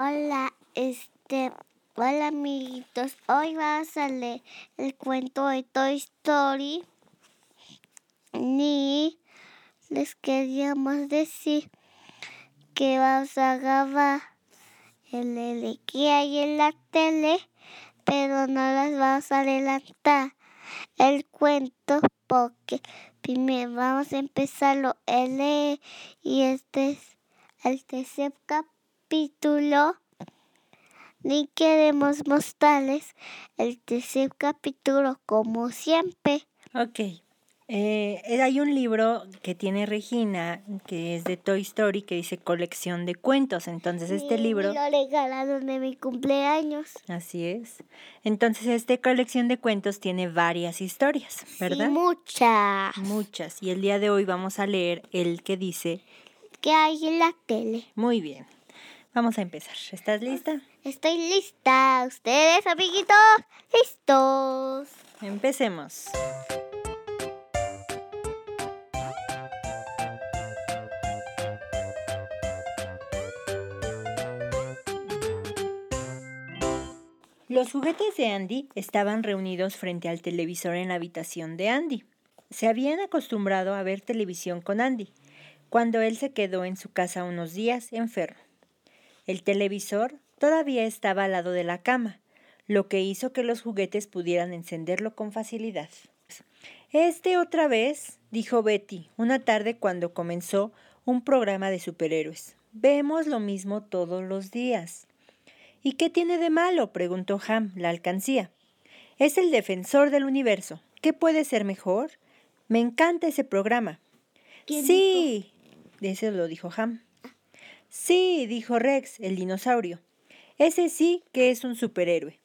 Hola, este, hola amiguitos. Hoy vas a leer el cuento de Toy Story. Ni les queríamos decir que vamos a grabar el que hay en la tele, pero no las vamos a adelantar el cuento porque primero vamos a empezarlo leer y este es el tercer capítulo. Ni queremos mostrarles el tercer capítulo como siempre. Ok. Eh, hay un libro que tiene Regina, que es de Toy Story, que dice colección de cuentos. Entonces este libro... Me lo regalaron de mi cumpleaños. Así es. Entonces esta colección de cuentos tiene varias historias, ¿verdad? Sí, muchas. Muchas. Y el día de hoy vamos a leer el que dice... ¿Qué hay en la tele? Muy bien. Vamos a empezar. ¿Estás lista? Estoy lista. ¿Ustedes, amiguitos? ¿Listos? Empecemos. Los juguetes de Andy estaban reunidos frente al televisor en la habitación de Andy. Se habían acostumbrado a ver televisión con Andy, cuando él se quedó en su casa unos días enfermo. El televisor todavía estaba al lado de la cama, lo que hizo que los juguetes pudieran encenderlo con facilidad. Este otra vez, dijo Betty, una tarde cuando comenzó un programa de superhéroes. Vemos lo mismo todos los días. ¿Y qué tiene de malo? preguntó Ham, la alcancía. Es el defensor del universo. ¿Qué puede ser mejor? Me encanta ese programa. Sí, eso lo dijo Ham. Sí, dijo Rex, el dinosaurio. Ese sí que es un superhéroe.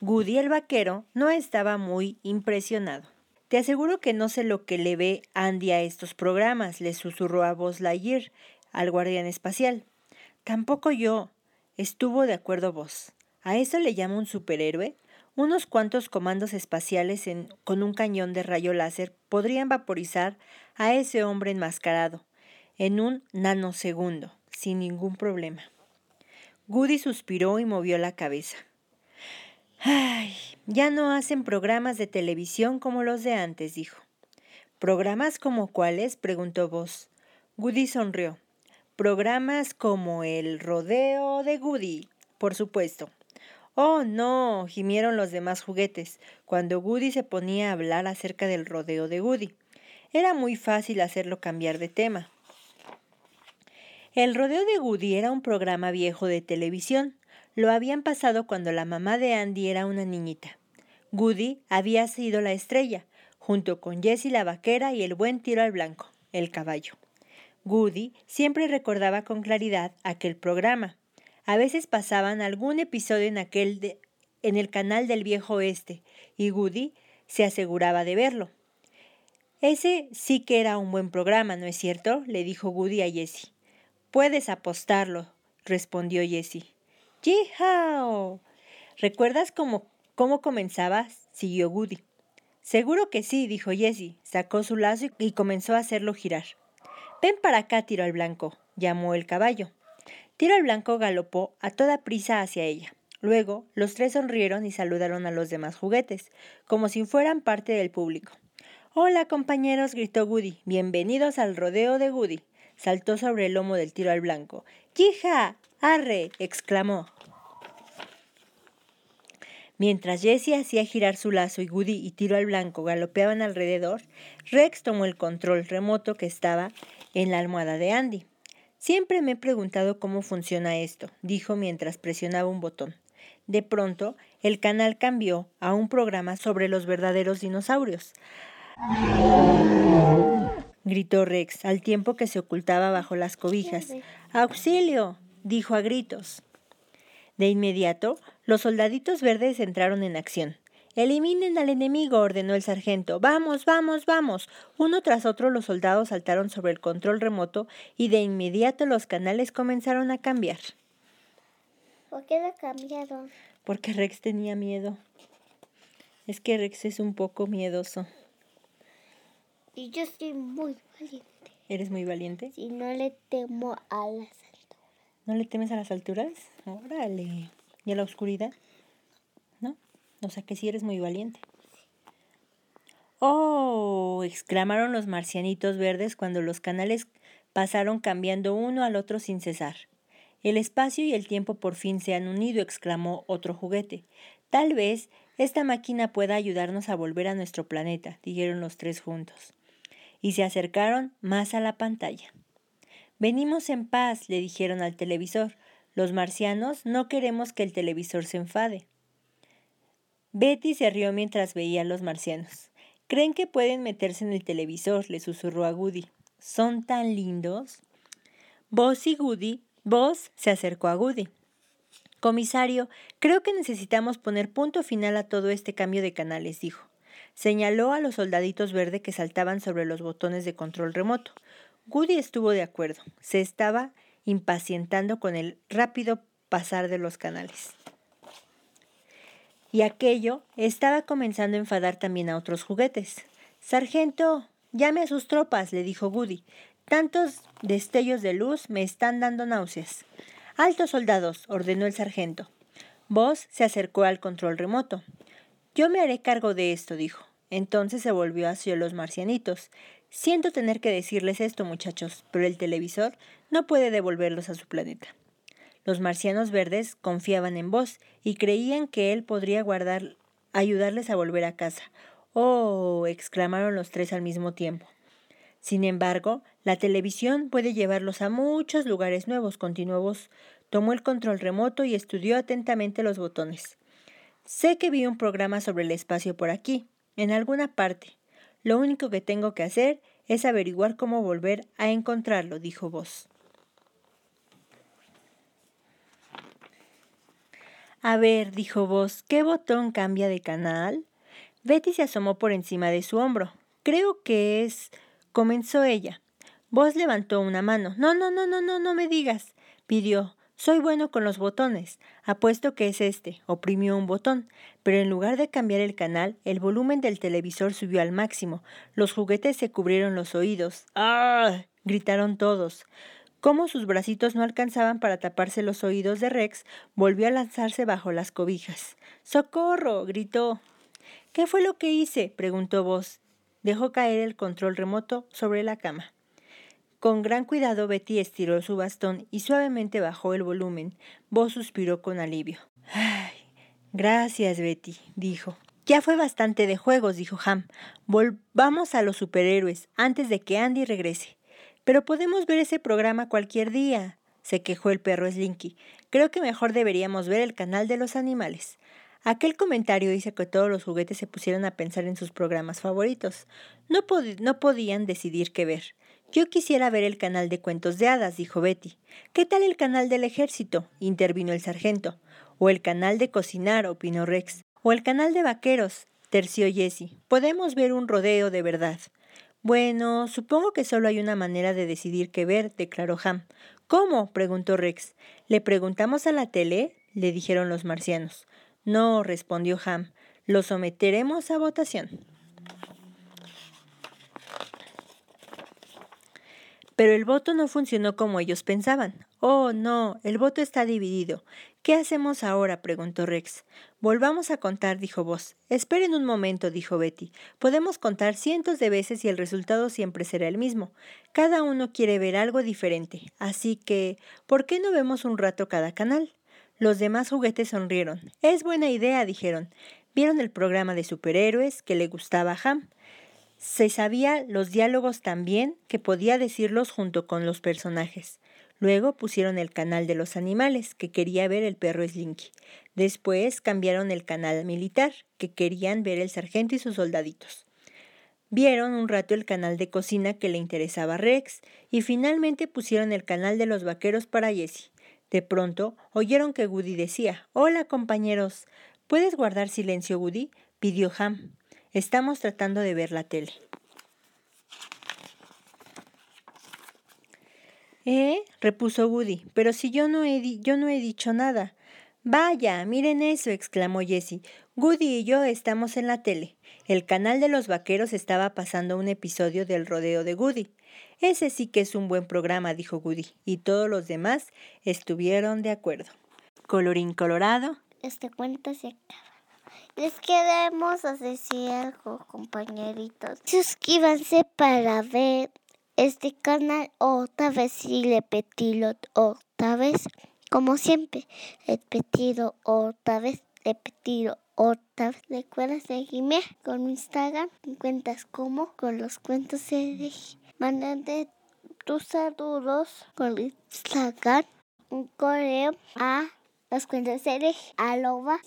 Goody el vaquero no estaba muy impresionado. Te aseguro que no sé lo que le ve Andy a estos programas, le susurró a Buzz Lightyear, al guardián espacial. Tampoco yo, Estuvo de acuerdo vos. ¿A eso le llama un superhéroe? Unos cuantos comandos espaciales con un cañón de rayo láser podrían vaporizar a ese hombre enmascarado en un nanosegundo, sin ningún problema. Goody suspiró y movió la cabeza. Ay, ya no hacen programas de televisión como los de antes, dijo. ¿Programas como cuáles? preguntó Vos. Goody sonrió. Programas como el rodeo de Goody, por supuesto. Oh, no, gimieron los demás juguetes, cuando Goody se ponía a hablar acerca del rodeo de Goody. Era muy fácil hacerlo cambiar de tema. El rodeo de Goody era un programa viejo de televisión. Lo habían pasado cuando la mamá de Andy era una niñita. Goody había sido la estrella, junto con Jessie la vaquera y el buen tiro al blanco, el caballo. Goody siempre recordaba con claridad aquel programa. A veces pasaban algún episodio en aquel en el canal del viejo oeste y Goody se aseguraba de verlo. Ese sí que era un buen programa, ¿no es cierto? le dijo Goody a Jessie. Puedes apostarlo, respondió Jessie. ¡Yihao! ¿Recuerdas cómo, cómo comenzaba? siguió Goody. Seguro que sí, dijo Jessie. Sacó su lazo y comenzó a hacerlo girar. Ven para acá, Tiro al Blanco, llamó el caballo. Tiro al Blanco galopó a toda prisa hacia ella. Luego, los tres sonrieron y saludaron a los demás juguetes, como si fueran parte del público. Hola, compañeros, gritó Goody. Bienvenidos al rodeo de Goody. Saltó sobre el lomo del tiro al blanco. ¡Quija! ¡Arre! exclamó. Mientras Jessie hacía girar su lazo y Goody y Tiro al Blanco galopeaban alrededor, Rex tomó el control remoto que estaba en la almohada de Andy. Siempre me he preguntado cómo funciona esto, dijo mientras presionaba un botón. De pronto, el canal cambió a un programa sobre los verdaderos dinosaurios. Gritó Rex al tiempo que se ocultaba bajo las cobijas. ¡Auxilio! dijo a gritos. De inmediato, los soldaditos verdes entraron en acción. Eliminen al enemigo, ordenó el sargento. Vamos, vamos, vamos. Uno tras otro los soldados saltaron sobre el control remoto y de inmediato los canales comenzaron a cambiar. ¿Por qué lo cambiaron? Porque Rex tenía miedo. Es que Rex es un poco miedoso. Y yo soy muy valiente. ¿Eres muy valiente? Si no le temo a las alturas. ¿No le temes a las alturas? Órale. ¿Y a la oscuridad? ¿No? O sea que sí eres muy valiente. ¡Oh! exclamaron los marcianitos verdes cuando los canales pasaron cambiando uno al otro sin cesar. El espacio y el tiempo por fin se han unido, exclamó otro juguete. Tal vez esta máquina pueda ayudarnos a volver a nuestro planeta, dijeron los tres juntos. Y se acercaron más a la pantalla. Venimos en paz, le dijeron al televisor. Los marcianos no queremos que el televisor se enfade. Betty se rió mientras veía a los marcianos. Creen que pueden meterse en el televisor, le susurró a Goody. Son tan lindos. Vos y Goody, vos se acercó a Goody. Comisario, creo que necesitamos poner punto final a todo este cambio de canales, dijo. Señaló a los soldaditos verdes que saltaban sobre los botones de control remoto. Goody estuvo de acuerdo. Se estaba impacientando con el rápido pasar de los canales. Y aquello estaba comenzando a enfadar también a otros juguetes. Sargento, llame a sus tropas, le dijo Goody. Tantos destellos de luz me están dando náuseas. Altos soldados, ordenó el sargento. Voss se acercó al control remoto. Yo me haré cargo de esto, dijo. Entonces se volvió hacia los marcianitos. Siento tener que decirles esto, muchachos, pero el televisor no puede devolverlos a su planeta. Los marcianos verdes confiaban en vos y creían que él podría guardar, ayudarles a volver a casa. ¡Oh! exclamaron los tres al mismo tiempo. Sin embargo, la televisión puede llevarlos a muchos lugares nuevos, continuó vos. Tomó el control remoto y estudió atentamente los botones. Sé que vi un programa sobre el espacio por aquí, en alguna parte. Lo único que tengo que hacer es averiguar cómo volver a encontrarlo, dijo Vos. A ver, dijo Vos, ¿qué botón cambia de canal? Betty se asomó por encima de su hombro. Creo que es. comenzó ella. Vos levantó una mano. No, no, no, no, no, no me digas. pidió. Soy bueno con los botones. Apuesto que es este. Oprimió un botón, pero en lugar de cambiar el canal, el volumen del televisor subió al máximo. Los juguetes se cubrieron los oídos. ¡Ah! gritaron todos. Como sus bracitos no alcanzaban para taparse los oídos de Rex, volvió a lanzarse bajo las cobijas. ¡Socorro! gritó. ¿Qué fue lo que hice? preguntó Vos. Dejó caer el control remoto sobre la cama. Con gran cuidado Betty estiró su bastón y suavemente bajó el volumen. Vos suspiró con alivio. Ay, gracias, Betty, dijo. Ya fue bastante de juegos, dijo Ham. Volvamos a los superhéroes antes de que Andy regrese. Pero podemos ver ese programa cualquier día, se quejó el perro Slinky. Creo que mejor deberíamos ver el canal de los animales. Aquel comentario hizo que todos los juguetes se pusieran a pensar en sus programas favoritos. No, no podían decidir qué ver. Yo quisiera ver el canal de cuentos de hadas, dijo Betty. ¿Qué tal el canal del ejército? intervino el sargento. O el canal de cocinar, opinó Rex. O el canal de vaqueros, terció Jessie. Podemos ver un rodeo de verdad. Bueno, supongo que solo hay una manera de decidir qué ver, declaró Ham. ¿Cómo? preguntó Rex. ¿Le preguntamos a la tele? le dijeron los marcianos. No, respondió Ham. Lo someteremos a votación. Pero el voto no funcionó como ellos pensaban. Oh, no, el voto está dividido. ¿Qué hacemos ahora? preguntó Rex. Volvamos a contar, dijo Vos. Esperen un momento, dijo Betty. Podemos contar cientos de veces y el resultado siempre será el mismo. Cada uno quiere ver algo diferente. Así que, ¿por qué no vemos un rato cada canal? Los demás juguetes sonrieron. Es buena idea, dijeron. Vieron el programa de superhéroes que le gustaba a Ham. Se sabía los diálogos tan bien que podía decirlos junto con los personajes. Luego pusieron el canal de los animales, que quería ver el perro Slinky. Después cambiaron el canal militar, que querían ver el sargento y sus soldaditos. Vieron un rato el canal de cocina que le interesaba a Rex y finalmente pusieron el canal de los vaqueros para Jessie. De pronto oyeron que Woody decía, Hola compañeros, ¿puedes guardar silencio, Woody? pidió Ham. Estamos tratando de ver la tele. ¿Eh? repuso Woody. Pero si yo no he, yo no he dicho nada. Vaya, miren eso, exclamó Jessie. Goody y yo estamos en la tele. El canal de los vaqueros estaba pasando un episodio del rodeo de Goody. Ese sí que es un buen programa, dijo Goody, y todos los demás estuvieron de acuerdo. Colorín colorado. Este cuento se acaba. Les queremos decir algo, compañeritos. Suscríbanse para ver este canal otra vez y repetirlo otra vez. Como siempre, repetido otra vez, repetido otra vez. Recuerda seguirme con Instagram, cuentas como con los cuentos de Mándate tus saludos con Instagram, un correo a los cuentos de arroba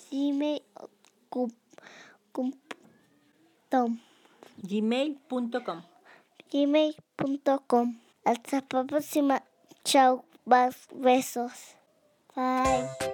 gmail.com gmail.com Hasta la próxima. Chao. Besos. Bye.